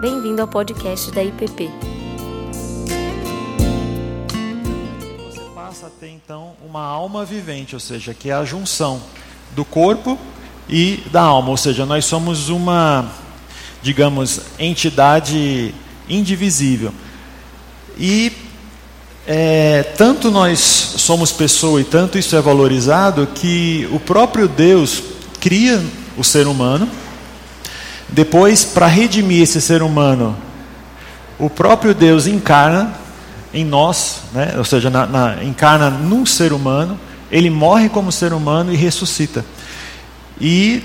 Bem-vindo ao podcast da IPP. Você passa a ter então uma alma vivente, ou seja, que é a junção do corpo e da alma, ou seja, nós somos uma, digamos, entidade indivisível. E é, tanto nós somos pessoa e tanto isso é valorizado que o próprio Deus cria o ser humano. Depois, para redimir esse ser humano, o próprio Deus encarna em nós, né? ou seja, na, na, encarna num ser humano, ele morre como ser humano e ressuscita. E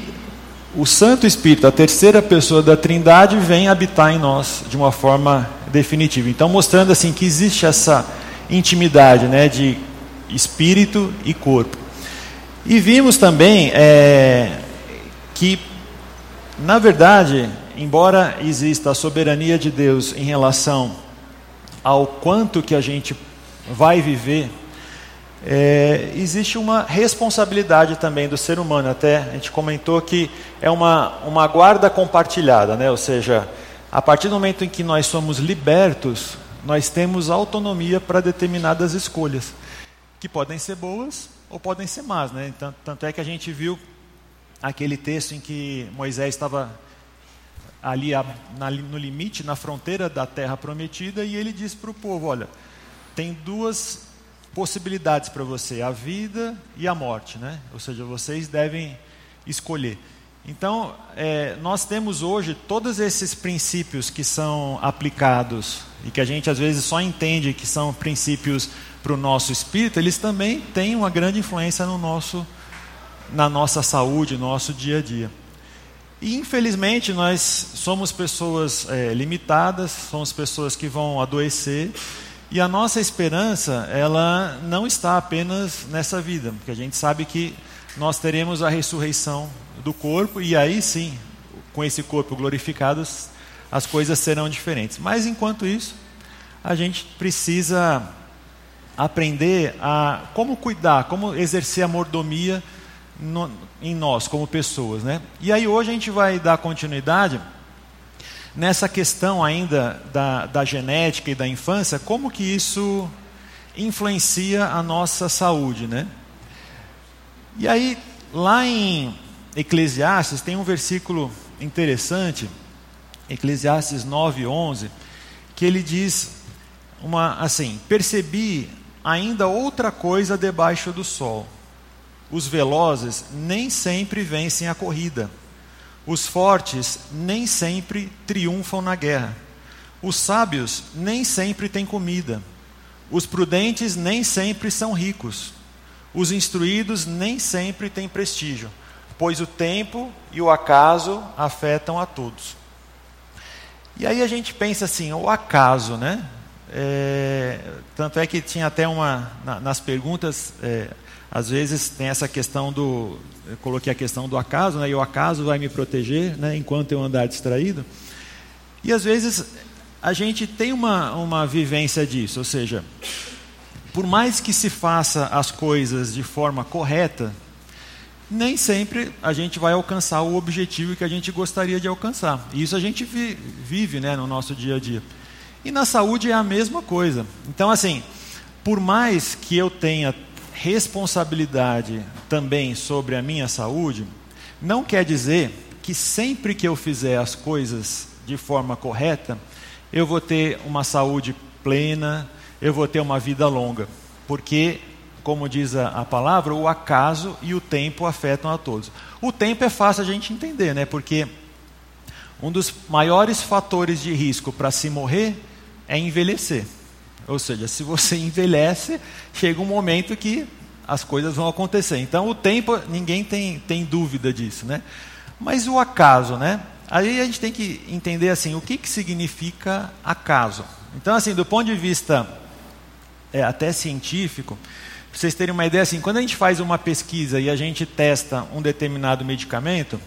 o Santo Espírito, a terceira pessoa da Trindade, vem habitar em nós de uma forma definitiva. Então, mostrando assim que existe essa intimidade, né, de espírito e corpo. E vimos também é, que, na verdade, embora exista a soberania de Deus em relação ao quanto que a gente vai viver, é, existe uma responsabilidade também do ser humano. Até a gente comentou que é uma, uma guarda compartilhada, né? ou seja, a partir do momento em que nós somos libertos, nós temos autonomia para determinadas escolhas, que podem ser boas ou podem ser más. Né? Tanto, tanto é que a gente viu aquele texto em que Moisés estava ali no limite, na fronteira da terra prometida, e ele disse para o povo: Olha, tem duas possibilidades para você, a vida e a morte, né? ou seja, vocês devem escolher. Então, é, nós temos hoje todos esses princípios que são aplicados e que a gente às vezes só entende que são princípios para o nosso espírito, eles também têm uma grande influência no nosso, na nossa saúde, no nosso dia a dia. E infelizmente nós somos pessoas é, limitadas, somos pessoas que vão adoecer e a nossa esperança ela não está apenas nessa vida, porque a gente sabe que nós teremos a ressurreição do corpo, e aí sim, com esse corpo glorificado, as coisas serão diferentes. Mas enquanto isso, a gente precisa aprender a como cuidar, como exercer a mordomia no, em nós, como pessoas. Né? E aí hoje a gente vai dar continuidade nessa questão ainda da, da genética e da infância, como que isso influencia a nossa saúde. Né? E aí, lá em Eclesiastes tem um versículo interessante, Eclesiastes 9:11, que ele diz uma assim: "Percebi ainda outra coisa debaixo do sol. Os velozes nem sempre vencem a corrida. Os fortes nem sempre triunfam na guerra. Os sábios nem sempre têm comida. Os prudentes nem sempre são ricos. Os instruídos nem sempre têm prestígio." pois o tempo e o acaso afetam a todos. E aí a gente pensa assim, o acaso, né? É, tanto é que tinha até uma, na, nas perguntas, é, às vezes tem essa questão do, eu coloquei a questão do acaso, né? E o acaso vai me proteger, né? Enquanto eu andar distraído. E às vezes a gente tem uma, uma vivência disso, ou seja, por mais que se faça as coisas de forma correta, nem sempre a gente vai alcançar o objetivo que a gente gostaria de alcançar. E isso a gente vive né, no nosso dia a dia. E na saúde é a mesma coisa. Então, assim, por mais que eu tenha responsabilidade também sobre a minha saúde, não quer dizer que sempre que eu fizer as coisas de forma correta, eu vou ter uma saúde plena, eu vou ter uma vida longa. Porque como diz a, a, palavra, o acaso e o tempo afetam a todos. O tempo é fácil a gente entender, né? Porque um dos maiores fatores de risco para se morrer é envelhecer. Ou seja, se você envelhece, chega um momento que as coisas vão acontecer. Então, o tempo, ninguém tem, tem dúvida disso, né? Mas o acaso, né? Aí a gente tem que entender assim, o que, que significa acaso. Então, assim, do ponto de vista é, até científico, para vocês terem uma ideia, assim, quando a gente faz uma pesquisa e a gente testa um determinado medicamento,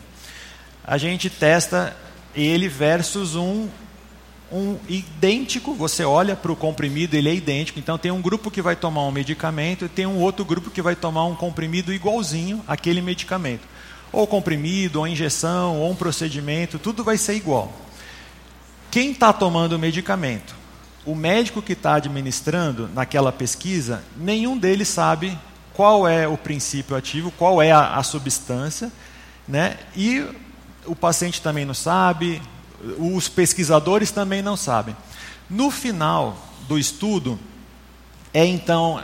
a gente testa ele versus um, um idêntico. Você olha para o comprimido, ele é idêntico. Então tem um grupo que vai tomar um medicamento e tem um outro grupo que vai tomar um comprimido igualzinho àquele medicamento. Ou comprimido, ou injeção, ou um procedimento, tudo vai ser igual. Quem está tomando o medicamento? O médico que está administrando naquela pesquisa, nenhum deles sabe qual é o princípio ativo, qual é a, a substância, né? E o paciente também não sabe, os pesquisadores também não sabem. No final do estudo, é então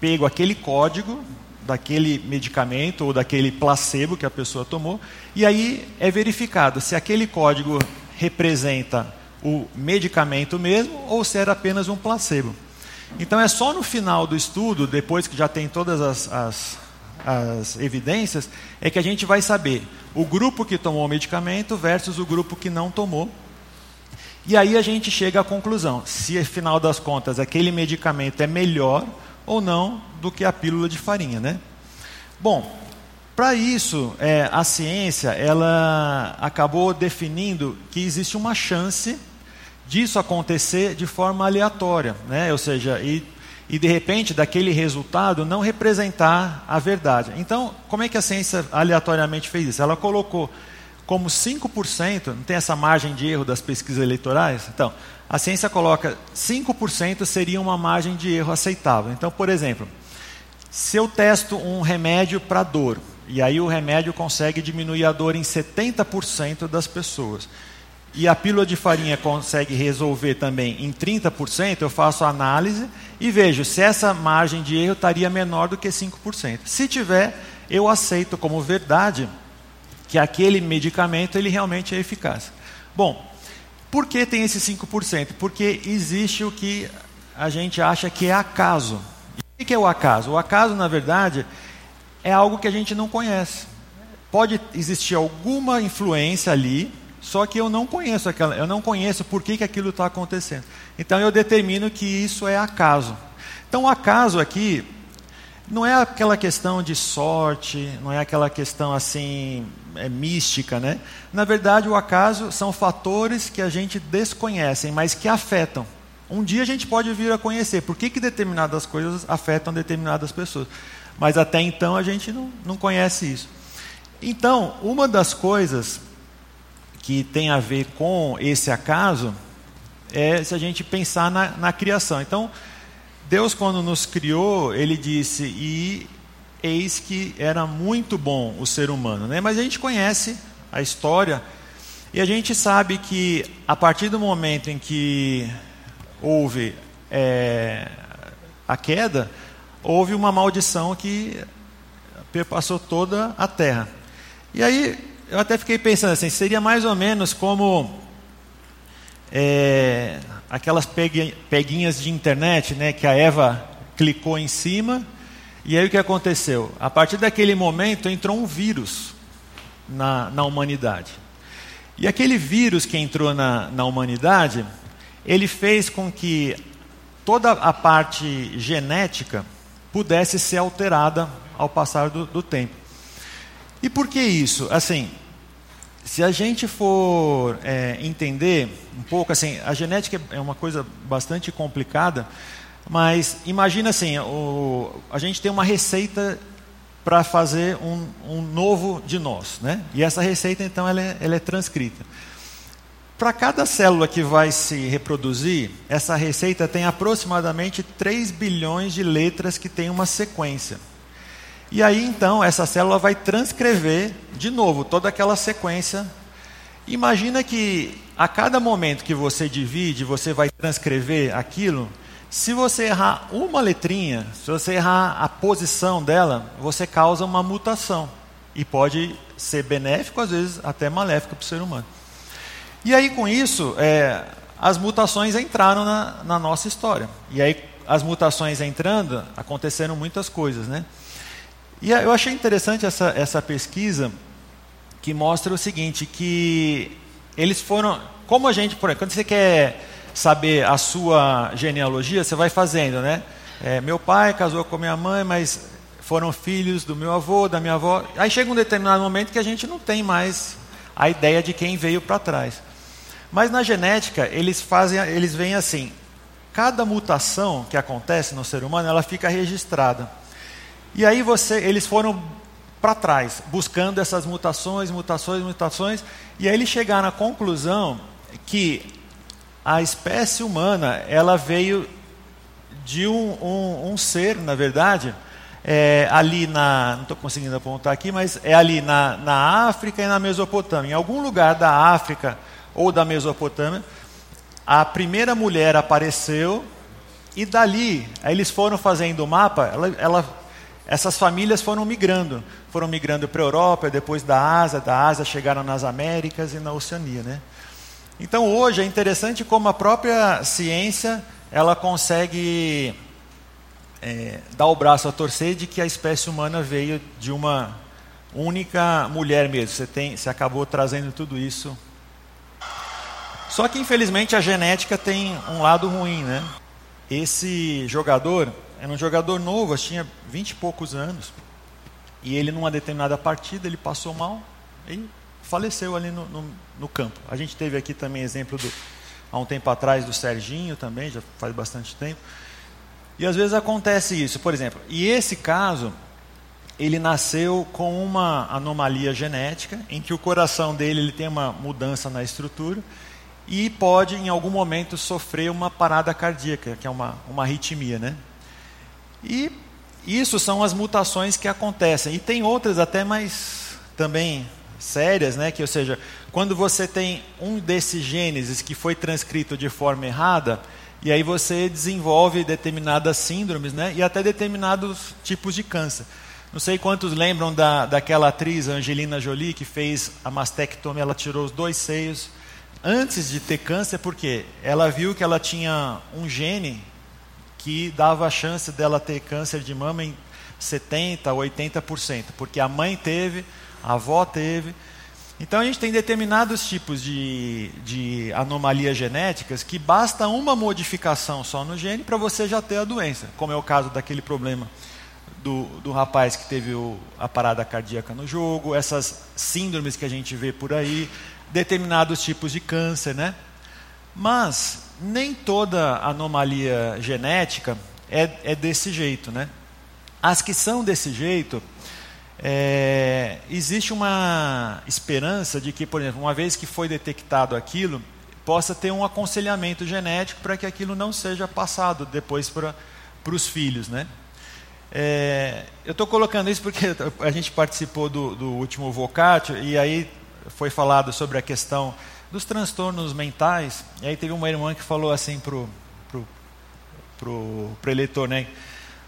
pego aquele código daquele medicamento ou daquele placebo que a pessoa tomou, e aí é verificado se aquele código representa o medicamento mesmo ou se era apenas um placebo. Então é só no final do estudo, depois que já tem todas as, as, as evidências, é que a gente vai saber o grupo que tomou o medicamento versus o grupo que não tomou. E aí a gente chega à conclusão se, afinal das contas, aquele medicamento é melhor ou não do que a pílula de farinha, né? Bom, para isso, é, a ciência ela acabou definindo que existe uma chance disso acontecer de forma aleatória, né? Ou seja, e, e de repente daquele resultado não representar a verdade. Então, como é que a ciência aleatoriamente fez isso? Ela colocou como 5%, não tem essa margem de erro das pesquisas eleitorais? Então, a ciência coloca 5% seria uma margem de erro aceitável. Então, por exemplo, se eu testo um remédio para dor, e aí o remédio consegue diminuir a dor em 70% das pessoas, e a pílula de farinha consegue resolver também em 30%, eu faço a análise e vejo se essa margem de erro estaria menor do que 5%. Se tiver, eu aceito como verdade que aquele medicamento ele realmente é eficaz. Bom, por que tem esse 5%? Porque existe o que a gente acha que é acaso. E o que é o acaso? O acaso, na verdade, é algo que a gente não conhece. Pode existir alguma influência ali, só que eu não conheço aquela, eu não conheço por que, que aquilo está acontecendo. Então eu determino que isso é acaso. Então o acaso aqui não é aquela questão de sorte, não é aquela questão assim é, mística, né? Na verdade, o acaso são fatores que a gente desconhece, mas que afetam. Um dia a gente pode vir a conhecer por que, que determinadas coisas afetam determinadas pessoas, mas até então a gente não, não conhece isso. Então, uma das coisas que tem a ver com esse acaso é se a gente pensar na, na criação. Então, Deus, quando nos criou, ele disse: E eis que era muito bom o ser humano. Né? Mas a gente conhece a história e a gente sabe que a partir do momento em que houve é, a queda, houve uma maldição que perpassou toda a terra. E aí eu até fiquei pensando assim, seria mais ou menos como é, aquelas peguinhas de internet, né, que a Eva clicou em cima, e aí o que aconteceu? A partir daquele momento entrou um vírus na, na humanidade. E aquele vírus que entrou na, na humanidade, ele fez com que toda a parte genética pudesse ser alterada ao passar do, do tempo. E por que isso? Assim, se a gente for é, entender um pouco, assim, a genética é uma coisa bastante complicada, mas imagina assim, o, a gente tem uma receita para fazer um, um, novo de nós, né? E essa receita então ela é, ela é transcrita. Para cada célula que vai se reproduzir, essa receita tem aproximadamente 3 bilhões de letras que tem uma sequência. E aí então essa célula vai transcrever de novo toda aquela sequência. Imagina que a cada momento que você divide, você vai transcrever aquilo. Se você errar uma letrinha, se você errar a posição dela, você causa uma mutação. E pode ser benéfico, às vezes até maléfico para o ser humano. E aí com isso, é, as mutações entraram na, na nossa história. E aí as mutações entrando, aconteceram muitas coisas, né? E eu achei interessante essa, essa pesquisa que mostra o seguinte, que eles foram, como a gente, por exemplo, quando você quer saber a sua genealogia, você vai fazendo, né? É, meu pai casou com minha mãe, mas foram filhos do meu avô, da minha avó. Aí chega um determinado momento que a gente não tem mais a ideia de quem veio para trás. Mas na genética, eles fazem, eles veem assim, cada mutação que acontece no ser humano, ela fica registrada. E aí você, eles foram para trás, buscando essas mutações, mutações, mutações, e aí eles chegaram à conclusão que a espécie humana, ela veio de um, um, um ser, na verdade, é, ali na. Não estou conseguindo apontar aqui, mas é ali na, na África e na Mesopotâmia. Em algum lugar da África ou da Mesopotâmia, a primeira mulher apareceu e dali, eles foram fazendo o mapa, ela, ela, essas famílias foram migrando. Foram migrando para a Europa, depois da Ásia, da Ásia chegaram nas Américas e na Oceania. Né? Então hoje é interessante como a própria ciência ela consegue é, dar o braço a torcer de que a espécie humana veio de uma única mulher mesmo. Você, tem, você acabou trazendo tudo isso. Só que infelizmente a genética tem um lado ruim, né? Esse jogador era um jogador novo, tinha vinte e poucos anos. E ele, numa determinada partida, ele passou mal e faleceu ali no, no, no campo. A gente teve aqui também exemplo do, há um tempo atrás do Serginho também, já faz bastante tempo. E às vezes acontece isso, por exemplo, e esse caso, ele nasceu com uma anomalia genética, em que o coração dele ele tem uma mudança na estrutura e pode em algum momento sofrer uma parada cardíaca, que é uma, uma arritmia, né? E isso são as mutações que acontecem. E tem outras até mais também sérias, né? Que, ou seja, quando você tem um desses genes que foi transcrito de forma errada, e aí você desenvolve determinadas síndromes, né? E até determinados tipos de câncer. Não sei quantos lembram da, daquela atriz Angelina Jolie que fez a mastectomia, ela tirou os dois seios antes de ter câncer, porque ela viu que ela tinha um gene que dava a chance dela ter câncer de mama em 70%, 80%, porque a mãe teve, a avó teve. Então a gente tem determinados tipos de, de anomalias genéticas que basta uma modificação só no gene para você já ter a doença, como é o caso daquele problema do, do rapaz que teve o, a parada cardíaca no jogo, essas síndromes que a gente vê por aí, determinados tipos de câncer, né? Mas nem toda anomalia genética é, é desse jeito, né? As que são desse jeito, é, existe uma esperança de que, por exemplo, uma vez que foi detectado aquilo, possa ter um aconselhamento genético para que aquilo não seja passado depois para os filhos, né? É, eu estou colocando isso porque a gente participou do, do último Vocatio e aí foi falado sobre a questão dos transtornos mentais. E aí teve uma irmã que falou assim pro pro, pro, pro eleitor, né?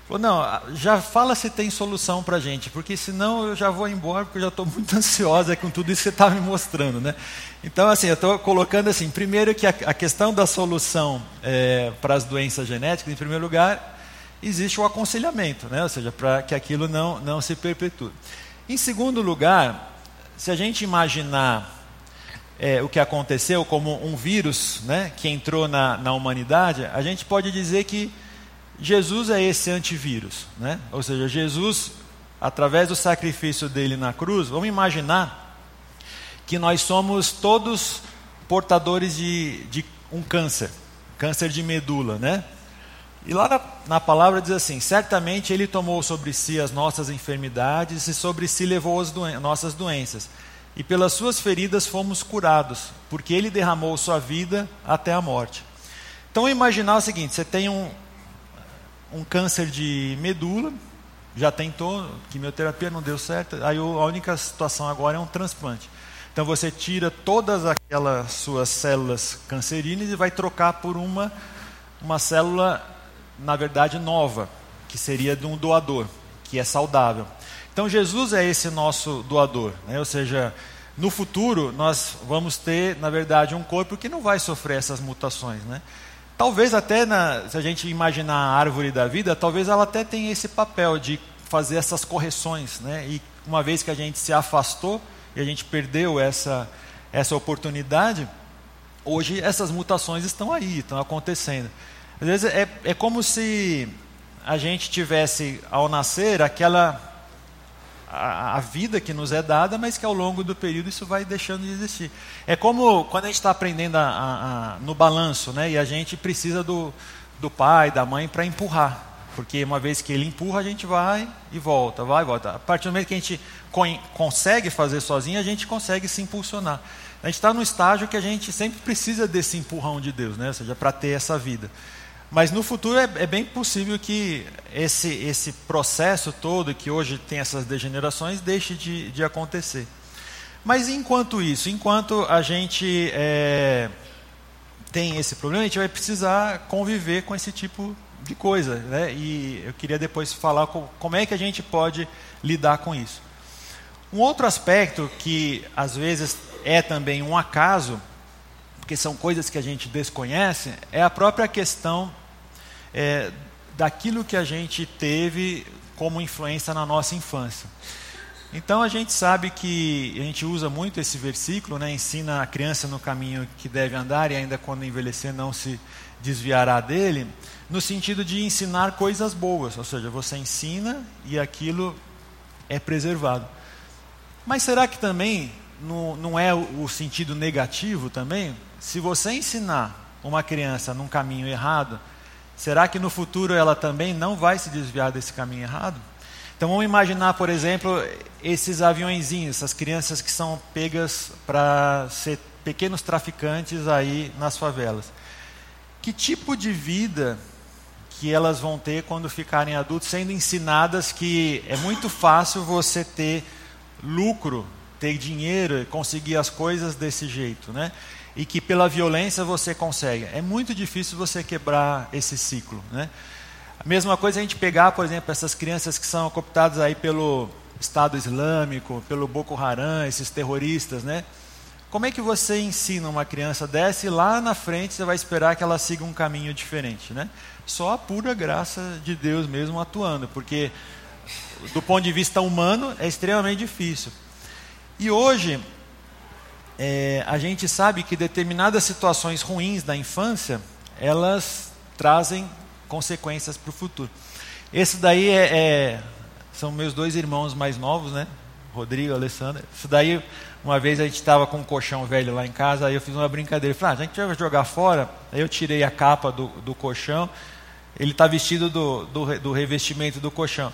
Falou, não, já fala se tem solução para gente, porque senão eu já vou embora, porque eu já estou muito ansiosa com tudo isso que você está me mostrando. Né? Então, assim, eu estou colocando assim, primeiro que a, a questão da solução é, para as doenças genéticas, em primeiro lugar, existe o aconselhamento, né? ou seja, para que aquilo não, não se perpetue. Em segundo lugar, se a gente imaginar é, o que aconteceu como um vírus né, que entrou na, na humanidade, a gente pode dizer que Jesus é esse antivírus, né? Ou seja, Jesus, através do sacrifício dele na cruz, vamos imaginar que nós somos todos portadores de, de um câncer, câncer de medula, né? E lá na, na, palavra diz assim: certamente ele tomou sobre si as nossas enfermidades e sobre si levou as doen nossas doenças. E pelas suas feridas fomos curados, porque ele derramou sua vida até a morte. Então imaginar o seguinte: você tem um, um câncer de medula, já tentou, quimioterapia não deu certo, aí a única situação agora é um transplante. Então você tira todas aquelas suas células canceríneas e vai trocar por uma, uma célula, na verdade, nova, que seria de um doador, que é saudável. Então Jesus é esse nosso doador, né? ou seja, no futuro nós vamos ter, na verdade, um corpo que não vai sofrer essas mutações. Né? Talvez até, na, se a gente imaginar a árvore da vida, talvez ela até tenha esse papel de fazer essas correções. Né? E uma vez que a gente se afastou e a gente perdeu essa, essa oportunidade, hoje essas mutações estão aí, estão acontecendo. Às vezes é, é como se a gente tivesse, ao nascer, aquela a, vida que nos é dada, mas que ao longo do período isso vai deixando de existir. É como quando a gente está aprendendo a, a, no balanço, né, e a gente precisa do, do pai, da mãe para empurrar. porque uma vez que ele empurra, a gente vai e volta, vai e volta. A partir do momento que a gente consegue fazer sozinho, a gente consegue se impulsionar. A gente está no estágio que a gente sempre precisa desse empurrão de Deus, né? ou seja, para ter essa vida. Mas no futuro é, é, bem possível que esse, esse processo todo, que hoje tem essas degenerações, deixe de, de acontecer. Mas enquanto isso, enquanto a gente é, tem esse problema, a gente vai precisar conviver com esse tipo de coisa. Né? E eu queria depois falar como é que a gente pode lidar com isso. Um outro aspecto que às vezes é também um acaso, porque são coisas que a gente desconhece, é a própria questão é, daquilo que a gente teve como influência na nossa infância. Então a gente sabe que a gente usa muito esse versículo, né? ensina a criança no caminho que deve andar e ainda quando envelhecer não se desviará dele, no sentido de ensinar coisas boas, ou seja, você ensina e aquilo é preservado. Mas será que também não, não é o sentido negativo também? Se você ensinar uma criança num caminho errado, será que no futuro ela também não vai se desviar desse caminho errado? Então vamos imaginar, por exemplo, esses aviãozinhos, essas crianças que são pegas para ser pequenos traficantes aí nas favelas. Que tipo de vida que elas vão ter quando ficarem adultos, sendo ensinadas que é muito fácil você ter lucro, ter dinheiro, conseguir as coisas desse jeito, né? E que pela violência você consegue. É muito difícil você quebrar esse ciclo, né? A mesma coisa a gente pegar, por exemplo, essas crianças que são cooptadas aí pelo Estado Islâmico, pelo Boko Haram, esses terroristas, né? Como é que você ensina uma criança dessa e lá na frente você vai esperar que ela siga um caminho diferente, né? Só a pura graça de Deus mesmo atuando, porque do ponto de vista humano é extremamente difícil. E hoje é, a gente sabe que determinadas situações ruins da infância elas trazem consequências para o futuro. Esse daí é, é, são meus dois irmãos mais novos, né? Rodrigo Alessandra. Isso daí, uma vez a gente estava com um colchão velho lá em casa, aí eu fiz uma brincadeira. Falei, ah, a gente vai jogar fora. Aí eu tirei a capa do, do colchão. Ele está vestido do, do, do, revestimento do colchão.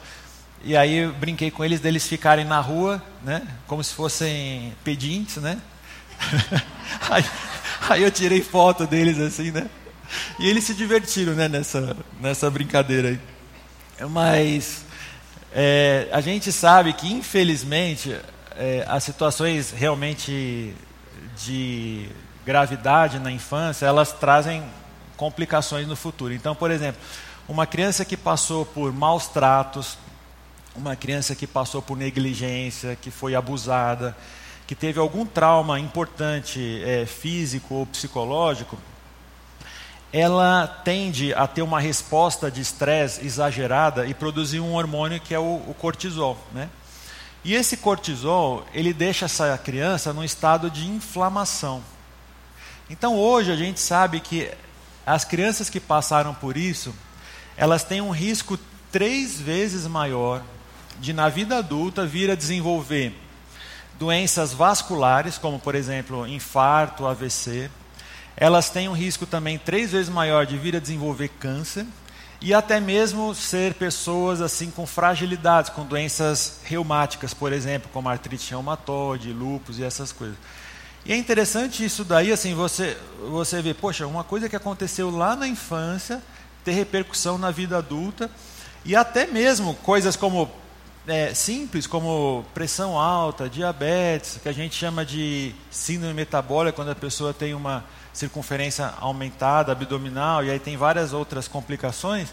E aí eu brinquei com eles deles ficarem na rua, né? Como se fossem pedintes, né? Aí, aí eu tirei foto deles assim, né? E eles se divertiram né, nessa, nessa brincadeira aí. Mas é, a gente sabe que, infelizmente, é, as situações realmente de gravidade na infância, elas trazem complicações no futuro. Então, por exemplo, uma criança que passou por maus tratos, uma criança que passou por negligência, que foi abusada, que teve algum trauma importante é, físico ou psicológico, ela tende a ter uma resposta de estresse exagerada e produzir um hormônio que é o, o, cortisol, né? E esse cortisol, ele deixa essa criança num estado de inflamação. Então hoje a gente sabe que as crianças que passaram por isso, elas têm um risco três vezes maior de na vida adulta vir a desenvolver doenças vasculares, como por exemplo infarto, AVC, elas têm um risco também três vezes maior de vir a desenvolver câncer e até mesmo ser pessoas assim com fragilidades, com doenças reumáticas, por exemplo, como artrite reumatoide, lúpus e essas coisas. E é interessante isso daí, assim, você você vê, poxa, uma coisa que aconteceu lá na infância ter repercussão na vida adulta e até mesmo coisas como é, simples como pressão alta, diabetes, que a gente chama de síndrome metabólica, quando a pessoa tem uma circunferência aumentada, abdominal, e aí tem várias outras complicações,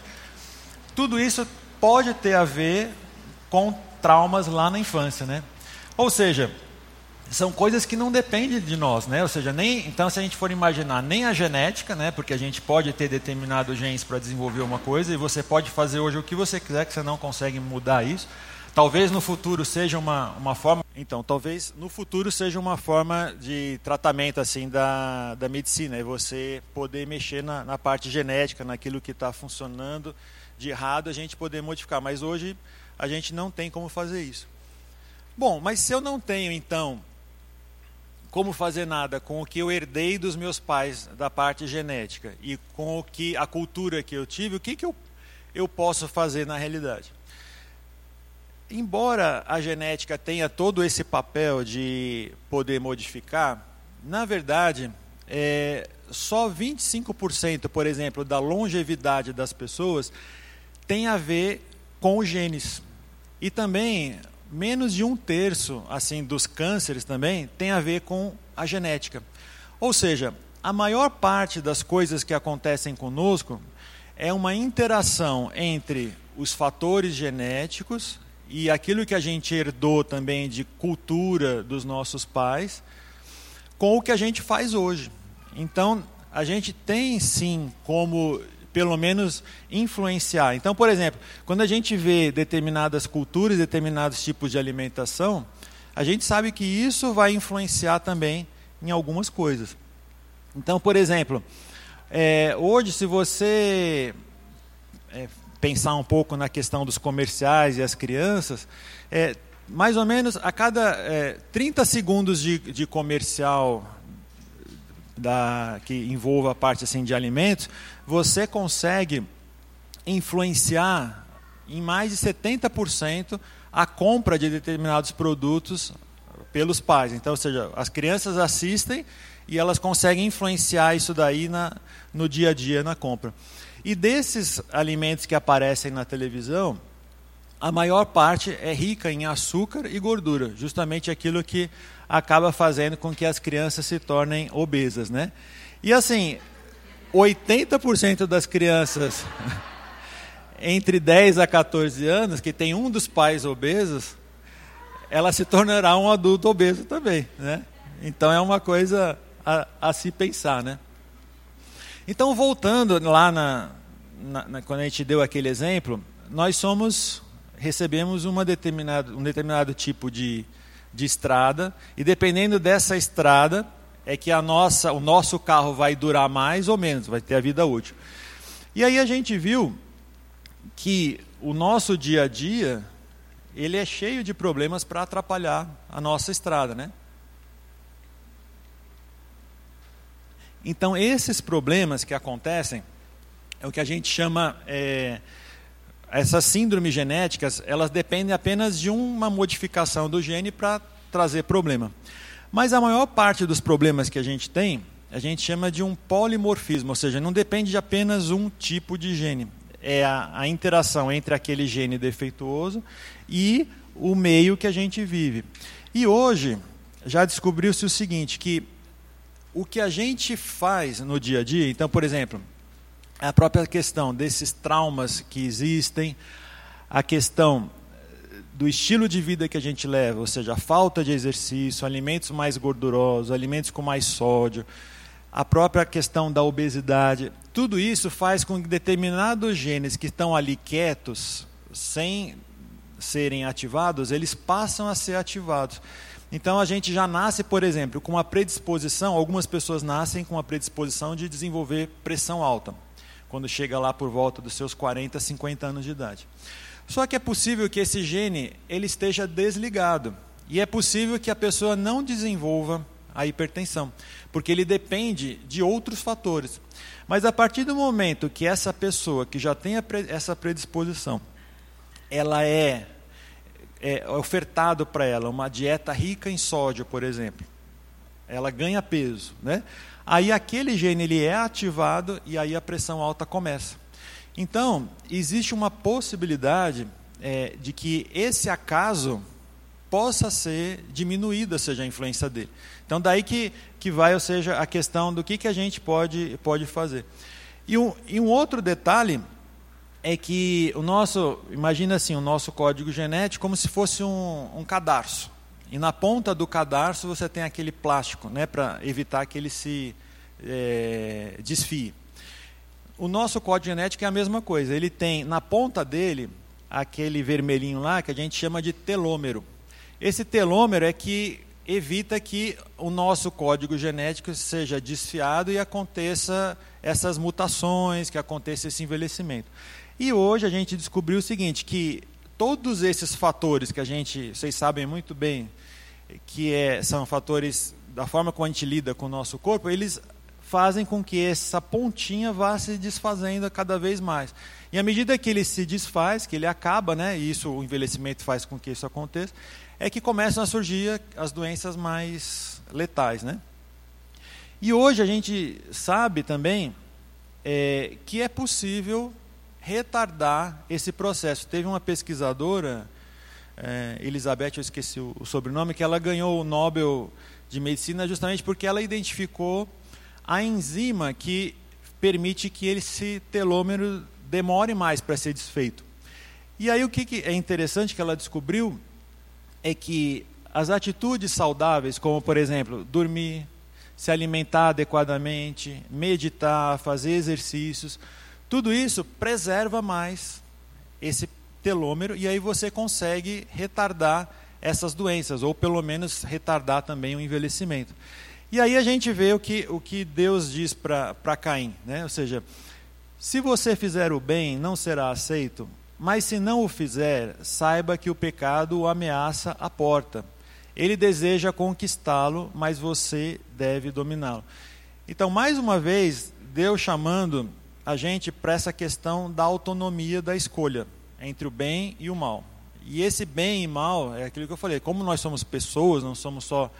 tudo isso pode ter a ver com traumas lá na infância, né? Ou seja, são coisas que não dependem de nós, né? Ou seja, nem então se a gente for imaginar nem a genética, né? Porque a gente pode ter determinados genes para desenvolver uma coisa e você pode fazer hoje o que você quiser que você não consegue mudar isso. Talvez no futuro seja uma, uma forma. Então, talvez no futuro seja uma forma de tratamento assim da, da medicina, é você poder mexer na, na parte genética, naquilo que está funcionando de errado, a gente poder modificar. Mas hoje a gente não tem como fazer isso. Bom, mas se eu não tenho então como fazer nada com o que eu herdei dos meus pais da parte genética e com o que a cultura que eu tive, o que, que eu eu posso fazer na realidade? Embora a genética tenha todo esse papel de poder modificar, na verdade, é, só 25%, por exemplo, da longevidade das pessoas tem a ver com genes. E também menos de um terço assim dos cânceres também tem a ver com a genética. Ou seja, a maior parte das coisas que acontecem conosco é uma interação entre os fatores genéticos e aquilo que a gente herdou também de cultura dos nossos pais com o que a gente faz hoje. Então, a gente tem sim como pelo menos influenciar. Então, por exemplo, quando a gente vê determinadas culturas, determinados tipos de alimentação, a gente sabe que isso vai influenciar também em algumas coisas. Então, por exemplo, é, hoje, se você é, pensar um pouco na questão dos comerciais e as crianças, é, mais ou menos a cada 30 é, segundos de, de comercial da, que envolva a parte assim, de alimentos, você consegue influenciar em mais de 70% a compra de determinados produtos pelos pais. Então, ou seja, as crianças assistem e elas conseguem influenciar isso daí na, no dia a dia na compra. E desses alimentos que aparecem na televisão, a maior parte é rica em açúcar e gordura, justamente aquilo que acaba fazendo com que as crianças se tornem obesas, né? E assim, 80% das crianças entre 10 a 14 anos que tem um dos pais obesos, ela se tornará um adulto obeso também, né? Então é uma coisa a, a se pensar, né? Então voltando lá na, na, na, quando a gente deu aquele exemplo, nós somos recebemos uma determinado, um determinado tipo de de estrada, e dependendo dessa estrada, é que a nossa, o nosso carro vai durar mais ou menos, vai ter a vida útil. E aí a gente viu que o nosso dia a dia, ele é cheio de problemas para atrapalhar a nossa estrada, né? Então esses problemas que acontecem é o que a gente chama é, essas síndromes genéticas, elas dependem apenas de uma modificação do gene para trazer problema. Mas a maior parte dos problemas que a gente tem, a gente chama de um polimorfismo, ou seja, não depende de apenas um tipo de gene. É a, a interação entre aquele gene defeituoso e o meio que a gente vive. E hoje já descobriu-se o seguinte, que o que a gente faz no dia a dia, então, por exemplo, a própria questão desses traumas que existem, a questão do estilo de vida que a gente leva, ou seja, a falta de exercício, alimentos mais gordurosos, alimentos com mais sódio, a própria questão da obesidade, tudo isso faz com que determinados genes que estão ali quietos, sem serem ativados, eles passam a ser ativados. Então a gente já nasce, por exemplo, com uma predisposição, algumas pessoas nascem com a predisposição de desenvolver pressão alta quando chega lá por volta dos seus 40, 50 anos de idade. Só que é possível que esse gene ele esteja desligado e é possível que a pessoa não desenvolva a hipertensão, porque ele depende de outros fatores. Mas a partir do momento que essa pessoa que já tem essa predisposição, ela é, é ofertado para ela uma dieta rica em sódio, por exemplo, ela ganha peso, né? Aí aquele gene ele é ativado e aí a pressão alta começa. Então, existe uma possibilidade é, de que esse acaso possa ser diminuída, seja a influência dele. Então, daí que, que vai, ou seja, a questão do que, que a gente pode, pode fazer. E um, e um outro detalhe é que o nosso, imagina assim, o nosso código genético como se fosse um, um cadarço. E na ponta do cadarço você tem aquele plástico, né, para evitar que ele se é, desfie. O nosso código genético é a mesma coisa. Ele tem na ponta dele aquele vermelhinho lá que a gente chama de telômero. Esse telômero é que evita que o nosso código genético seja desfiado e aconteça essas mutações, que aconteça esse envelhecimento. E hoje a gente descobriu o seguinte, que todos esses fatores que a gente, vocês sabem muito bem, que é, são fatores da forma como a gente lida com o nosso corpo, eles fazem com que essa pontinha vá se desfazendo cada vez mais. E à medida que ele se desfaz, que ele acaba, né, e isso o envelhecimento faz com que isso aconteça, é que começam a surgir as doenças mais letais, né? E hoje a gente sabe também é, que é possível retardar esse processo. Teve uma pesquisadora, é, Elizabeth, eu esqueci o, o sobrenome, que ela ganhou o Nobel de Medicina justamente porque ela identificou a enzima que permite que esse telômero demore mais para ser desfeito. E aí o que é interessante que ela descobriu é que as atitudes saudáveis, como por exemplo, dormir, se alimentar adequadamente, meditar, fazer exercícios, tudo isso preserva mais esse telômero e aí você consegue retardar essas doenças, ou pelo menos retardar também o envelhecimento. E aí a gente vê o que, o que Deus diz para Caim, né? ou seja, se você fizer o bem, não será aceito, mas se não o fizer, saiba que o pecado o ameaça à porta. Ele deseja conquistá-lo, mas você deve dominá-lo. Então, mais uma vez, Deus chamando a gente para essa questão da autonomia da escolha entre o bem e o mal. E esse bem e mal é aquilo que eu falei, como nós somos pessoas, não somos só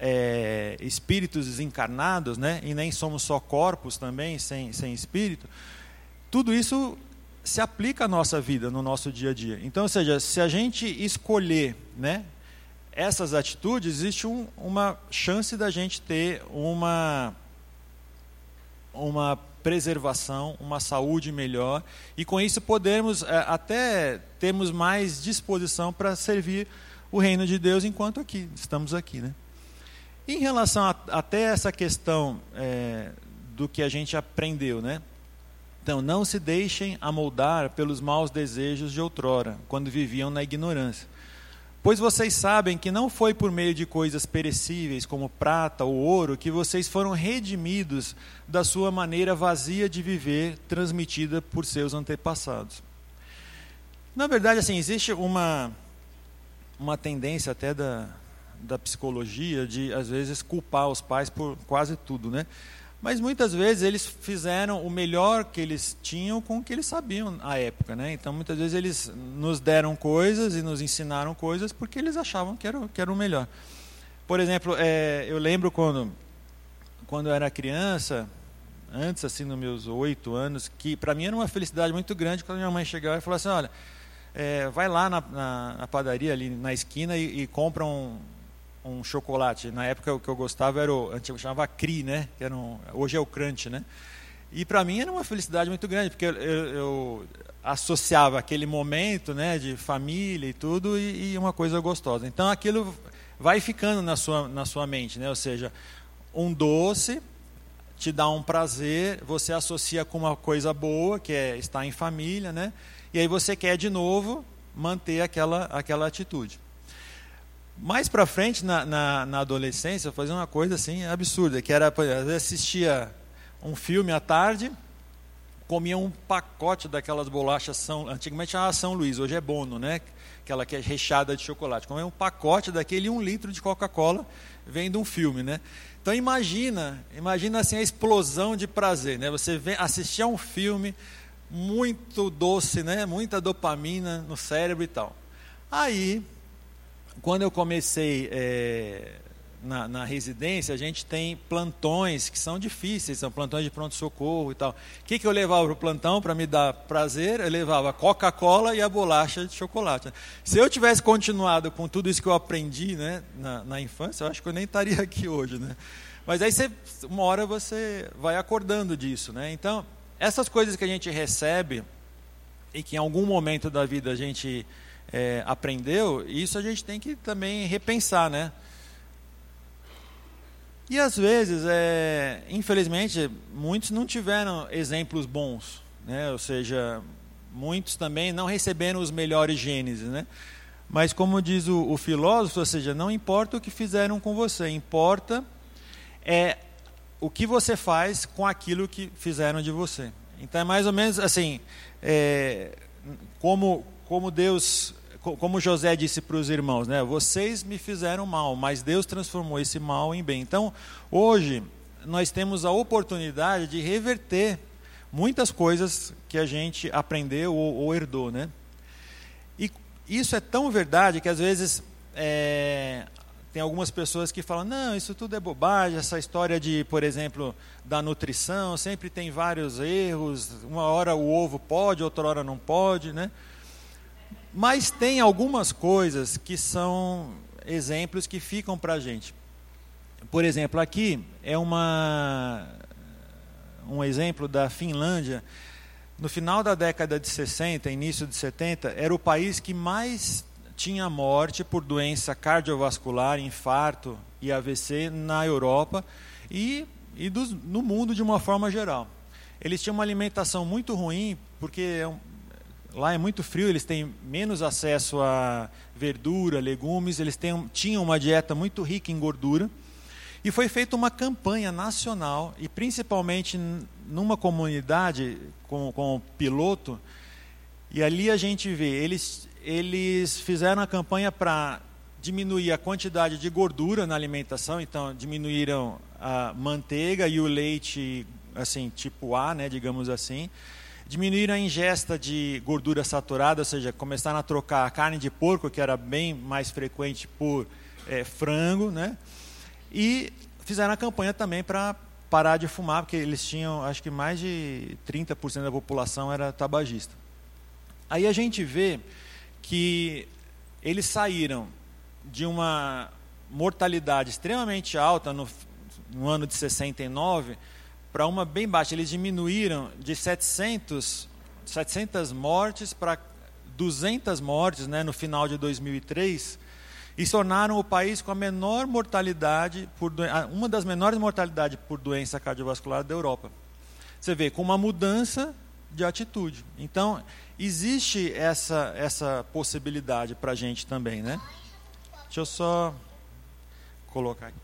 é, espíritos desencarnados, né? e nem somos só corpos também, sem, sem espírito, tudo isso se aplica à nossa vida, no nosso dia a dia. Então, ou seja, se a gente escolher né, essas atitudes, existe um, uma chance da gente ter uma, uma preservação, uma saúde melhor, e com isso podemos é, até termos mais disposição para servir o reino de Deus enquanto aqui, estamos aqui. Né? Em relação a, até essa questão é, do que a gente aprendeu, né? Então, não se deixem amoldar pelos maus desejos de outrora, quando viviam na ignorância. Pois vocês sabem que não foi por meio de coisas perecíveis, como prata ou ouro, que vocês foram redimidos da sua maneira vazia de viver, transmitida por seus antepassados. Na verdade, assim, existe uma, uma tendência até da, da psicologia de, às vezes, culpar os pais por quase tudo, né? Mas muitas vezes eles fizeram o melhor que eles tinham com o que eles sabiam à época, né? Então muitas vezes eles nos deram coisas e nos ensinaram coisas porque eles achavam que era, que era o melhor. Por exemplo, é, eu lembro quando, quando eu era criança, antes assim, nos meus oito anos, que para mim era uma felicidade muito grande quando minha mãe chegava e falou assim, olha, é, vai lá na, na, na, padaria ali na esquina e, e compra um, um chocolate. Na época o que eu gostava era o, antigo chamava Cri, né? Que era um, hoje é o Crunch, né? E para mim era uma felicidade muito grande, porque eu, eu, associava aquele momento, né, de família e tudo e, e, uma coisa gostosa. Então aquilo vai ficando na sua na sua mente, né? Ou seja, um doce te dá um prazer, você associa com uma coisa boa, que é estar em família, né? E aí você quer de novo manter aquela aquela atitude. Mais para frente, na, na, na, adolescência, eu fazia uma coisa assim absurda, que era, às vezes assistia um filme à tarde, comia um pacote daquelas bolachas São, antigamente chamava São Luís, hoje é Bono, né? Aquela que é recheada de chocolate. Comia um pacote daquele um litro de Coca-Cola vendo um filme, né? Então imagina, imagina assim a explosão de prazer, né? Você vem assistir a um filme muito doce, né? Muita dopamina no cérebro e tal. Aí quando eu comecei é, na, na, residência, a gente tem plantões que são difíceis, são plantões de pronto-socorro e tal. O que, que eu levava para o plantão para me dar prazer? Eu levava Coca-Cola e a bolacha de chocolate. Se eu tivesse continuado com tudo isso que eu aprendi né, na, na infância, eu acho que eu nem estaria aqui hoje. Né? Mas aí você, uma hora você vai acordando disso. Né? Então, essas coisas que a gente recebe e que em algum momento da vida a gente é, aprendeu, isso a gente tem que também repensar, né? E às vezes, é, infelizmente, muitos não tiveram exemplos bons, né? Ou seja, muitos também não receberam os melhores genes, né? Mas como diz o, o filósofo, ou seja, não importa o que fizeram com você, importa é o que você faz com aquilo que fizeram de você. Então é mais ou menos assim, é, como, como Deus, como José disse para os irmãos, né? Vocês me fizeram mal, mas Deus transformou esse mal em bem. Então, hoje, nós temos a oportunidade de reverter muitas coisas que a gente aprendeu ou, ou herdou, né? E isso é tão verdade que às vezes é, tem algumas pessoas que falam: não, isso tudo é bobagem, essa história de, por exemplo, da nutrição, sempre tem vários erros, uma hora o ovo pode, outra hora não pode, né? Mas tem algumas coisas que são exemplos que ficam para a gente. Por exemplo, aqui é uma, um exemplo da Finlândia. No final da década de 60, início de 70, era o país que mais tinha morte por doença cardiovascular, infarto e AVC na Europa e, e do, no mundo de uma forma geral. Eles tinham uma alimentação muito ruim, porque é lá é muito frio, eles têm menos acesso a verdura, legumes, eles têm, tinham uma dieta muito rica em gordura. E foi feita uma campanha nacional, e principalmente numa comunidade com, com o piloto, e ali a gente vê, eles eles fizeram a campanha para diminuir a quantidade de gordura na alimentação, então diminuíram a manteiga e o leite, assim, tipo A, né, digamos assim. Diminuíram a ingesta de gordura saturada, ou seja, começaram a trocar a carne de porco, que era bem mais frequente, por é, frango, né? E fizeram a campanha também para parar de fumar, porque eles tinham, acho que mais de 30% da população era tabagista. Aí a gente vê que eles saíram de uma mortalidade extremamente alta no, no ano de 69 para uma bem baixa. Eles diminuíram de 700, 700 mortes para 200 mortes né, no final de 2003 e tornaram o país com a menor mortalidade, por uma das menores mortalidades por doença cardiovascular da Europa. Você vê, com uma mudança de atitude. Então, existe essa, essa possibilidade para a gente também, né? Deixa eu só colocar aqui.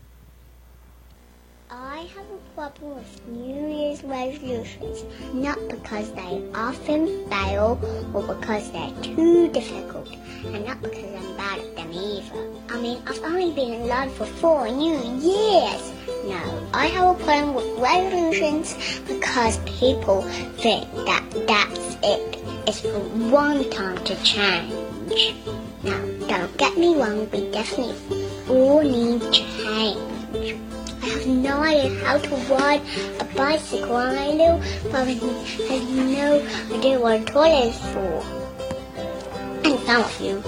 I have a problem with New Year's resolutions, not because they often fail or because they're too difficult, and not because I'm bad at them either. I mean, I've only been in love for four new years. No, I have a problem with resolutions because people think that that's it. It's for one time to change. Now, don't get me wrong, we definitely all need change. Have no idea how to ride a bicycle and I know Mother has no idea what a toilet is for. And some of you,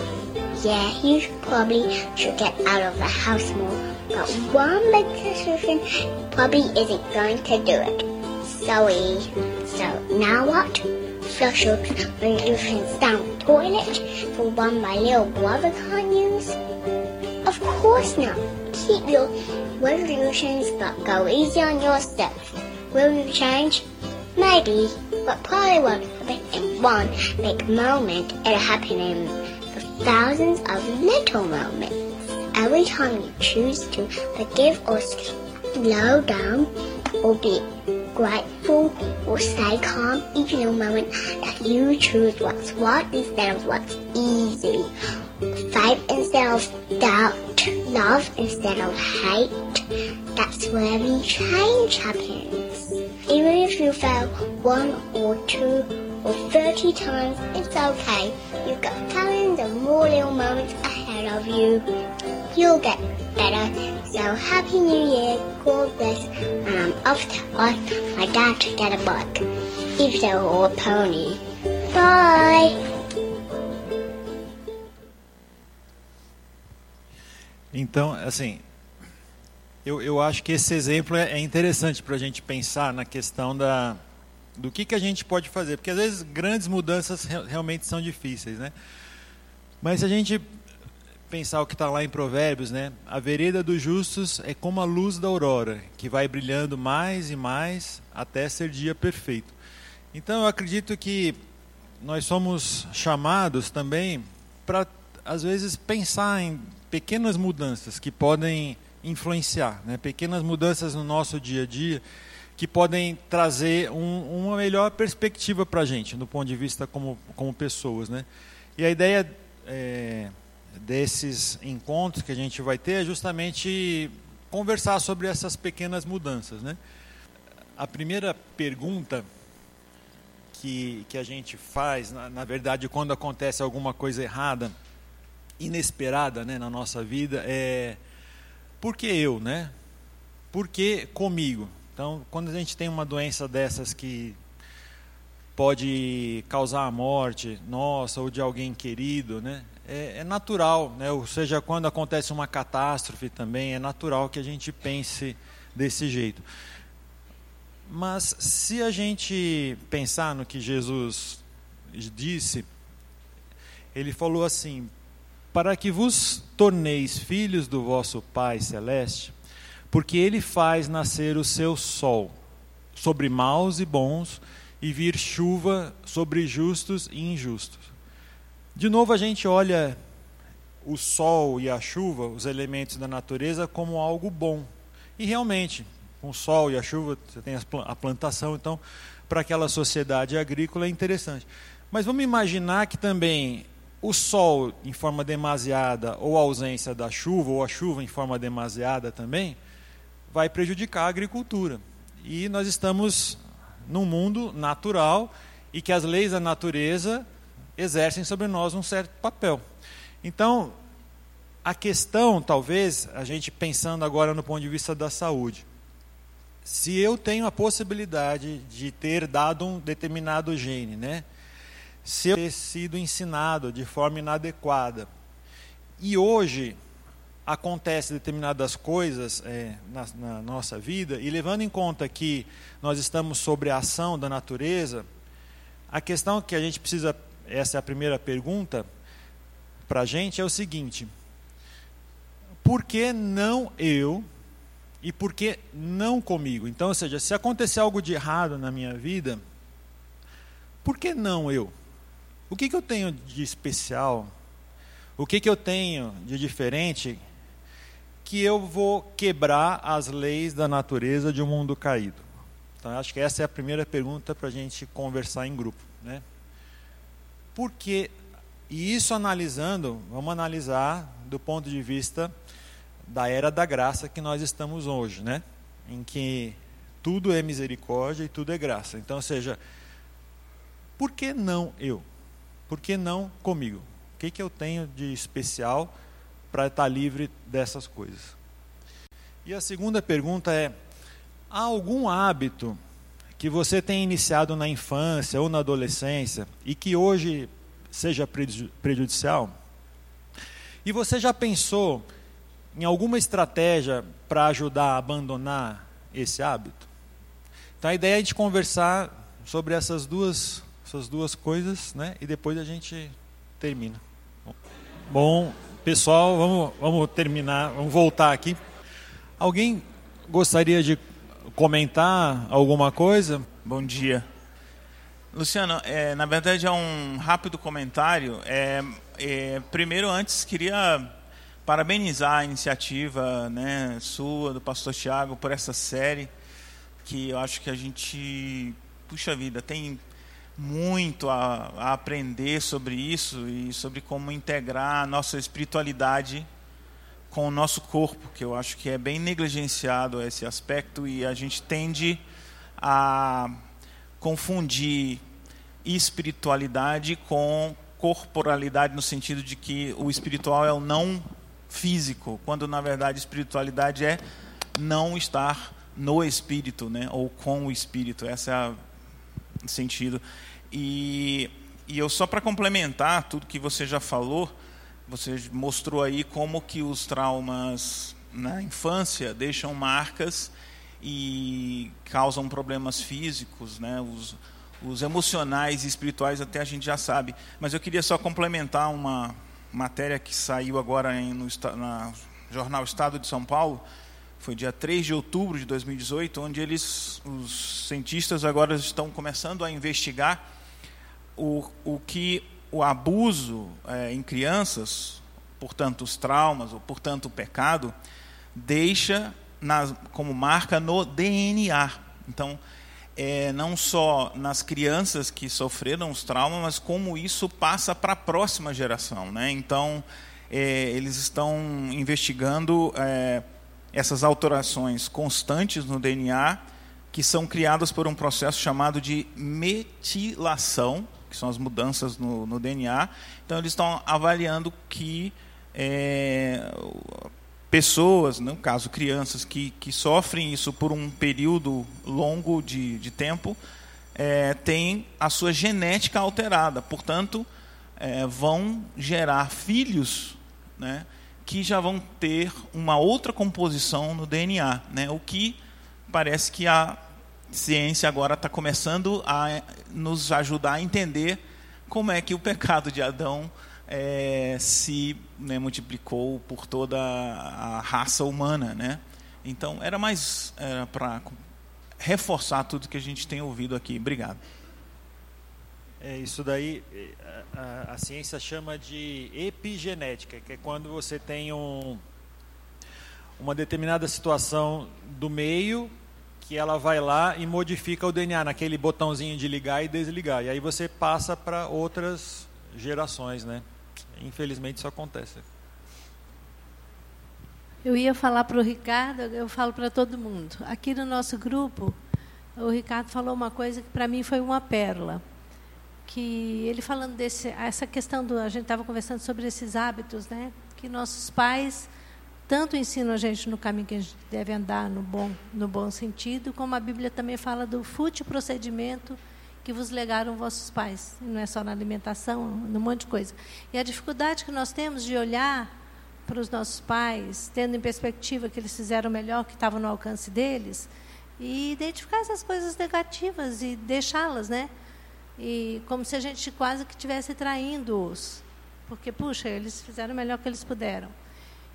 yeah, you probably should get out of the house more. But one big solution probably isn't going to do it. Sorry. So now what? Flush your resolutions down the toilet for one my little brother can't use? Of course not. Keep your resolutions, but go easy on yourself. Will you change? Maybe, but probably won't happen in one big moment. It'll happen in thousands of little moments. Every time you choose to forgive or slow down or be grateful or stay calm, each little moment that you choose what's what instead of what's easy. Faith instead of doubt, love instead of hate. That's where the change happens. Even if you fail one or two or 30 times, it's okay. You've got thousands of more little moments ahead of you. You'll get better. So happy new year, God bless, and I'm off to ask my dad to get a bike. If so, or a pony. Bye! Então, assim, eu, eu acho que esse exemplo é, é interessante para a gente pensar na questão da, do que, que a gente pode fazer, porque às vezes grandes mudanças re, realmente são difíceis, né? Mas se a gente pensar o que está lá em Provérbios, né? A vereda dos justos é como a luz da aurora, que vai brilhando mais e mais até ser dia perfeito. Então eu acredito que nós somos chamados também para, às vezes, pensar em pequenas mudanças que podem influenciar, né? pequenas mudanças no nosso dia a dia que podem trazer um, uma melhor perspectiva para a gente, do ponto de vista como, como pessoas. Né? E a ideia é, desses encontros que a gente vai ter é justamente conversar sobre essas pequenas mudanças. Né? A primeira pergunta que, que a gente faz, na, na verdade, quando acontece alguma coisa errada, inesperada né, na nossa vida, é por que eu, né? Por que comigo? Então, quando a gente tem uma doença dessas que pode causar a morte nossa ou de alguém querido, né? É, é, natural, né? Ou seja, quando acontece uma catástrofe também, é natural que a gente pense desse jeito. Mas se a gente pensar no que Jesus disse, ele falou assim: para que vos torneis filhos do vosso Pai celeste, porque ele faz nascer o seu sol sobre maus e bons e vir chuva sobre justos e injustos. De novo a gente olha o sol e a chuva, os elementos da natureza como algo bom. E realmente, com o sol e a chuva, você tem a plantação, então, para aquela sociedade agrícola é interessante. Mas vamos imaginar que também o sol em forma demasiada, ou a ausência da chuva, ou a chuva em forma demasiada também, vai prejudicar a agricultura. E nós estamos num mundo natural e que as leis da natureza exercem sobre nós um certo papel. Então, a questão, talvez, a gente pensando agora no ponto de vista da saúde, se eu tenho a possibilidade de ter dado um determinado gene, né? Se eu ter sido ensinado de forma inadequada, e hoje acontece determinadas coisas é, na, na, nossa vida, e levando em conta que nós estamos sobre a ação da natureza, a questão que a gente precisa, essa é a primeira pergunta para a gente, é o seguinte: por que não eu e por que não comigo? Então, ou seja, se acontecer algo de errado na minha vida, por que não eu? O que, que eu tenho de especial? O que, que eu tenho de diferente que eu vou quebrar as leis da natureza de um mundo caído? Então, acho que essa é a primeira pergunta para a gente conversar em grupo. Né? Por que? E isso analisando, vamos analisar do ponto de vista da era da graça que nós estamos hoje, né? Em que tudo é misericórdia e tudo é graça. Então, ou seja, por que não eu? Por que não comigo? O que, que eu tenho de especial para estar livre dessas coisas? E a segunda pergunta é: há algum hábito que você tenha iniciado na infância ou na adolescência e que hoje seja prejudicial? E você já pensou em alguma estratégia para ajudar a abandonar esse hábito? Então a ideia é de conversar sobre essas duas, essas duas coisas, né? E depois a gente termina. Bom, pessoal, vamos, vamos terminar, vamos voltar aqui. Alguém gostaria de comentar alguma coisa? Bom dia. Luciano, é, na verdade é um rápido comentário. É, é, primeiro, antes, queria parabenizar a iniciativa né, sua, do pastor Tiago, por essa série, que eu acho que a gente, puxa vida, tem muito a, a aprender sobre isso e sobre como integrar a nossa espiritualidade com o nosso corpo, que eu acho que é bem negligenciado esse aspecto e a gente tende a confundir espiritualidade com corporalidade no sentido de que o espiritual é o não físico, quando na verdade espiritualidade é não estar no espírito, né, ou com o espírito. Esse é o sentido. E, e eu só para complementar tudo que você já falou, você mostrou aí como que os traumas na infância deixam marcas e causam problemas físicos, né? Os, os emocionais e espirituais até a gente já sabe. Mas eu queria só complementar uma matéria que saiu agora em, no na jornal Estado de São Paulo, foi dia 3 de outubro de 2018, onde eles, os cientistas agora estão começando a investigar o, o que o abuso é, em crianças, portanto os traumas, ou portanto o pecado, deixa na, como marca no DNA. Então, é, não só nas crianças que sofreram os traumas, mas como isso passa para a próxima geração. Né? Então, é, eles estão investigando é, essas alterações constantes no DNA que são criadas por um processo chamado de metilação, que são as mudanças no, no DNA. Então, eles estão avaliando que é, pessoas, no caso crianças, que, que sofrem isso por um período longo de, de tempo, é, têm a sua genética alterada. Portanto, é, vão gerar filhos né, que já vão ter uma outra composição no DNA, né, o que parece que a ciência agora está começando a nos ajudar a entender como é que o pecado de Adão é, se né, multiplicou por toda a raça humana, né? Então era mais para reforçar tudo que a gente tem ouvido aqui. Obrigado. É, isso daí a, a, a, ciência chama de epigenética, que é quando você tem um, uma determinada situação do meio que ela vai lá e modifica o DNA naquele botãozinho de ligar e desligar. E aí você passa para outras gerações, né? Infelizmente isso acontece. Eu ia falar para o Ricardo, eu falo para todo mundo. Aqui no nosso grupo, o Ricardo falou uma coisa que para mim foi uma pérola. Que ele falando desse, essa questão do, a gente estava conversando sobre esses hábitos, né? Que nossos pais tanto ensinam a gente no caminho que a gente deve andar no bom, no bom sentido, como a Bíblia também fala do fútil procedimento que vos legaram vossos pais. Não é só na alimentação, num monte de coisa. E a dificuldade que nós temos de olhar para os nossos pais, tendo em perspectiva que eles fizeram o melhor que estava no alcance deles, e identificar essas coisas negativas e deixá-las, né? E como se a gente quase que estivesse traindo-os. Porque, puxa, eles fizeram o melhor que eles puderam.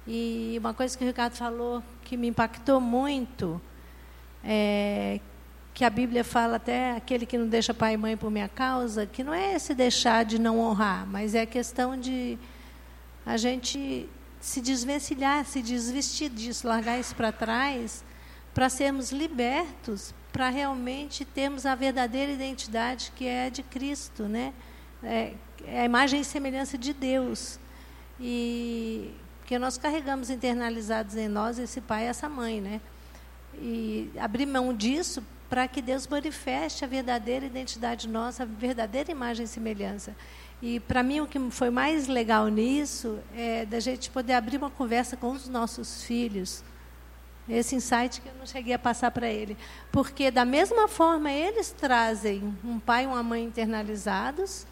E uma coisa que o Ricardo falou que me impactou muito é que a Bíblia fala até aquele que não deixa pai e mãe por minha causa, que não é esse deixar de não honrar, mas é a questão de a gente se desvencilhar, se desvestir disso, largar isso para trás, para sermos libertos, para realmente termos a verdadeira identidade que é de Cristo, né? É, é a imagem e semelhança de Deus. E porque nós carregamos internalizados em nós esse pai e essa mãe, né? E abrir mão disso para que Deus manifeste a verdadeira identidade nossa, a verdadeira imagem e semelhança. E para mim o que foi mais legal nisso é da gente poder abrir uma conversa com os nossos filhos. Esse insight que eu não cheguei a passar para ele. Porque da mesma forma eles trazem um pai e uma mãe internalizados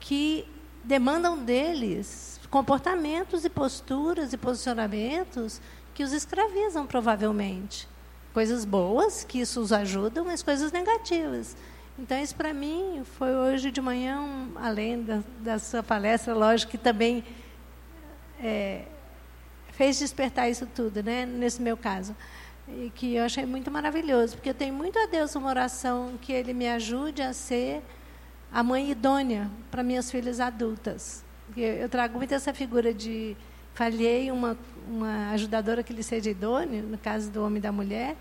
que demandam deles comportamentos e posturas e posicionamentos que os escravizam, provavelmente. Coisas boas, que isso os ajuda, mas coisas negativas. Então, isso para mim foi hoje de manhã, um, além da, da, sua palestra, lógico que também é, fez despertar isso tudo, né, nesse meu caso. E que eu achei muito maravilhoso, porque eu tenho muito a Deus uma oração que Ele me ajude a ser a mãe idônea para minhas filhas adultas. Eu trago muito essa figura de falhei uma, uma ajudadora que lhe seja idôneo, no caso do homem e da mulher,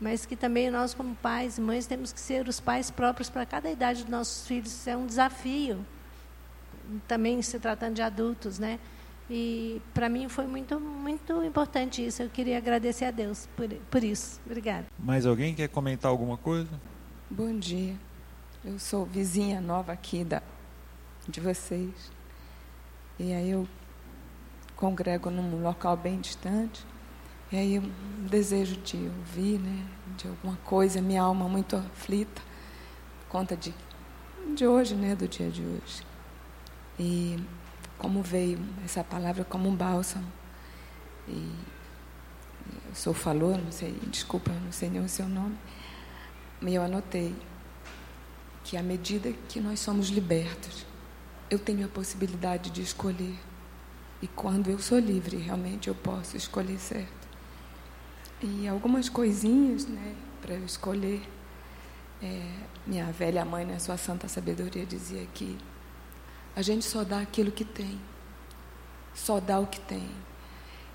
mas que também nós, como pais e mães, temos que ser os pais próprios para cada idade dos nossos filhos. Isso é um desafio, também se tratando de adultos, né? E para mim foi muito, muito importante isso. Eu queria agradecer a Deus por, por isso. Obrigada. Mais alguém quer comentar alguma coisa? Bom dia. Eu sou vizinha nova aqui da, de vocês. E aí eu congrego num local bem distante. E aí um desejo de ouvir, né, de alguma coisa, minha alma muito aflita, conta de de hoje, né, do dia de hoje. E como veio essa palavra como um bálsamo. E o senhor falou, não sei, desculpa, não sei nem o seu nome, mas eu anotei que à medida que nós somos libertos, eu tenho a possibilidade de escolher. E quando eu sou livre, realmente eu posso escolher certo. E algumas coisinhas, né, para eu escolher. É, minha velha mãe, na sua santa sabedoria, dizia que a gente só dá aquilo que tem. Só dá o que tem.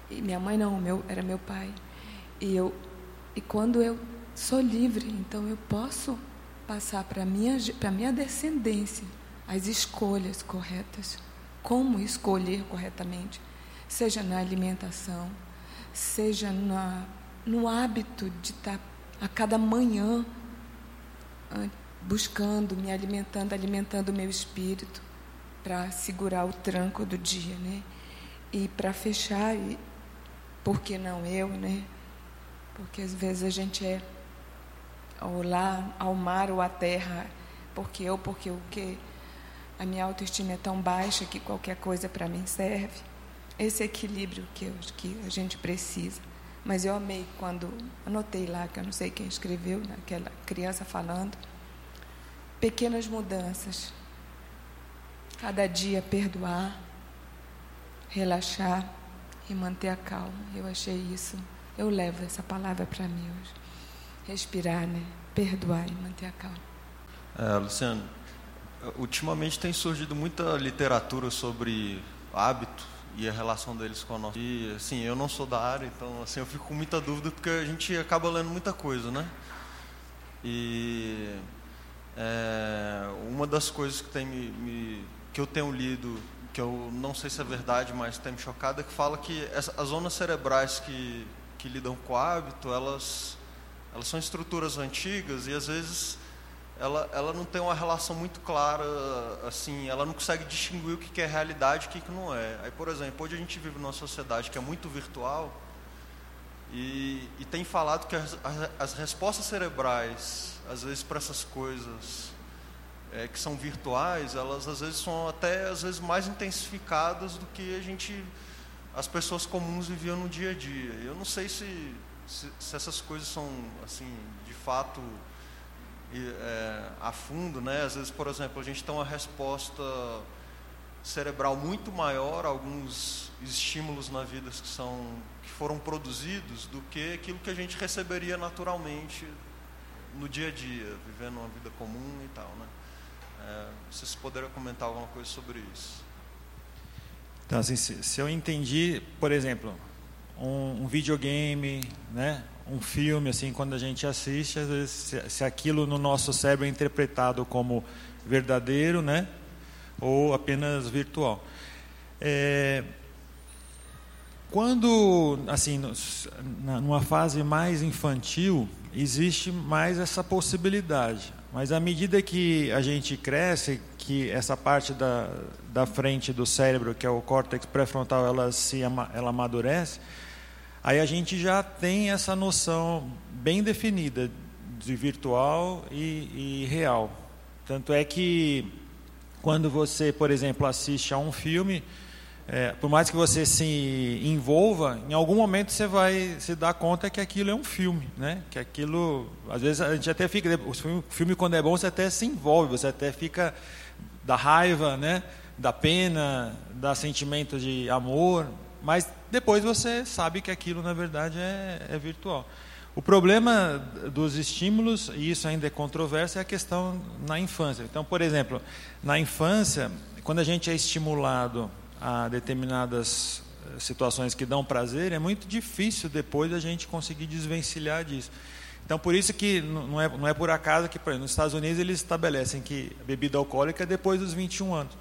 E minha mãe não, meu, era meu pai. E eu e quando eu sou livre, então eu posso passar para minha para minha descendência as escolhas corretas, como escolher corretamente, seja na alimentação, seja na, no hábito de estar a cada manhã buscando, me alimentando, alimentando o meu espírito para segurar o tranco do dia, né? E para fechar, e, por que não eu, né? Porque às vezes a gente é ao lá, ao mar ou à terra, porque eu, porque o que a minha autoestima é tão baixa que qualquer coisa para mim serve. Esse equilíbrio que, eu, que a gente precisa. Mas eu amei quando anotei lá, que eu não sei quem escreveu, né, aquela criança falando. Pequenas mudanças. Cada dia perdoar, relaxar e manter a calma. Eu achei isso. Eu levo essa palavra para mim hoje. Respirar, né? Perdoar e manter a calma. É, Luciano, ultimamente tem surgido muita literatura sobre hábito e a relação deles com a nossa. E assim, eu não sou da área, então assim, eu fico com muita dúvida porque a gente acaba lendo muita coisa, né? E é, uma das coisas que, tem me, me, que eu tenho lido, que eu não sei se é verdade, mas tem me chocado, é que fala que essa, as zonas cerebrais que, que lidam com o hábito, elas, elas são estruturas antigas e às vezes ela, ela não tem uma relação muito clara, assim, ela não consegue distinguir o que é realidade e o que não é. Aí, por exemplo, hoje a gente vive numa sociedade que é muito virtual e, e tem falado que as, as, respostas cerebrais, às vezes, para essas coisas é, que são virtuais, elas às vezes são até às vezes mais intensificadas do que a gente, as pessoas comuns viviam no dia a dia. Eu não sei se, se, se essas coisas são, assim, de fato é, a fundo, né? Às vezes, por exemplo, a gente tem uma resposta cerebral muito maior a alguns estímulos na vida que são que foram produzidos do que aquilo que a gente receberia naturalmente no dia a dia, vivendo uma vida comum e tal, né? É, vocês poderiam comentar alguma coisa sobre isso? Então, assim, se, se eu entendi, por exemplo, um, um videogame, né? um filme, assim, quando a gente assiste, às vezes, se, se aquilo no nosso cérebro é interpretado como verdadeiro, né? Ou apenas virtual. É, quando, assim, numa fase mais infantil, existe mais essa possibilidade. Mas à medida que a gente cresce, que essa parte da, da frente do cérebro, que é o córtex pré-frontal, ela se ela amadurece, Aí a gente já tem essa noção bem definida de virtual e, e real. Tanto é que quando você, por exemplo, assiste a um filme, é, por mais que você se envolva, em algum momento você vai se dar conta que aquilo é um filme, né? Que aquilo, às vezes a gente até fica, o filme, quando é bom você até se envolve, você até fica da raiva, né? Da pena, da sentimento de amor, mas depois você sabe que aquilo, na verdade, é, é virtual. O problema dos estímulos, e isso ainda é controverso, é a questão na infância. Então, por exemplo, na infância, quando a gente é estimulado a determinadas eh, situações que dão prazer, é muito difícil depois a gente conseguir desvencilhar disso. Então, por isso que não é, não é por acaso que, por exemplo, nos Estados Unidos, eles estabelecem que a bebida alcoólica é depois dos 21 anos.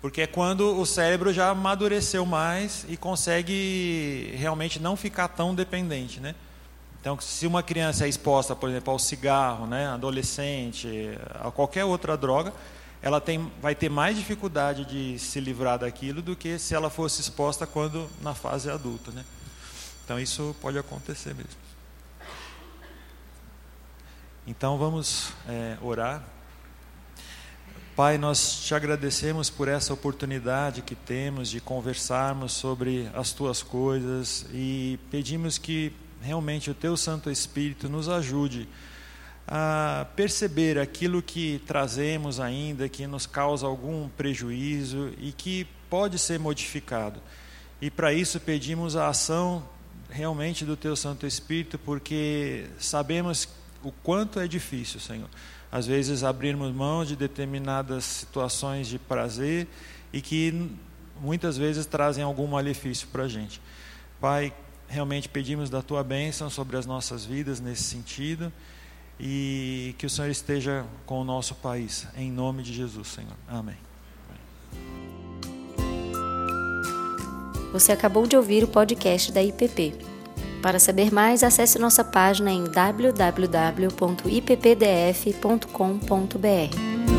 Porque é quando o cérebro já amadureceu mais e consegue realmente não ficar tão dependente, né? Então, se uma criança é exposta, por exemplo, ao cigarro, né, adolescente, a qualquer outra droga, ela tem, vai ter mais dificuldade de se livrar daquilo do que se ela fosse exposta quando na fase adulta, né? Então, isso pode acontecer mesmo. Então, vamos é, orar. Pai, nós te agradecemos por essa oportunidade que temos de conversarmos sobre as tuas coisas e pedimos que realmente o teu Santo Espírito nos ajude a perceber aquilo que trazemos ainda, que nos causa algum prejuízo e que pode ser modificado. E para isso pedimos a ação realmente do teu Santo Espírito, porque sabemos o quanto é difícil, Senhor às vezes abrirmos mão de determinadas situações de prazer e que muitas vezes trazem algum malefício para a gente. Pai, realmente pedimos da tua bênção sobre as nossas vidas nesse sentido e que o Senhor esteja com o nosso país, em nome de Jesus, Senhor. Amém. Você acabou de ouvir o podcast da IPP. Para saber mais, acesse nossa página em www.ippdf.com.br.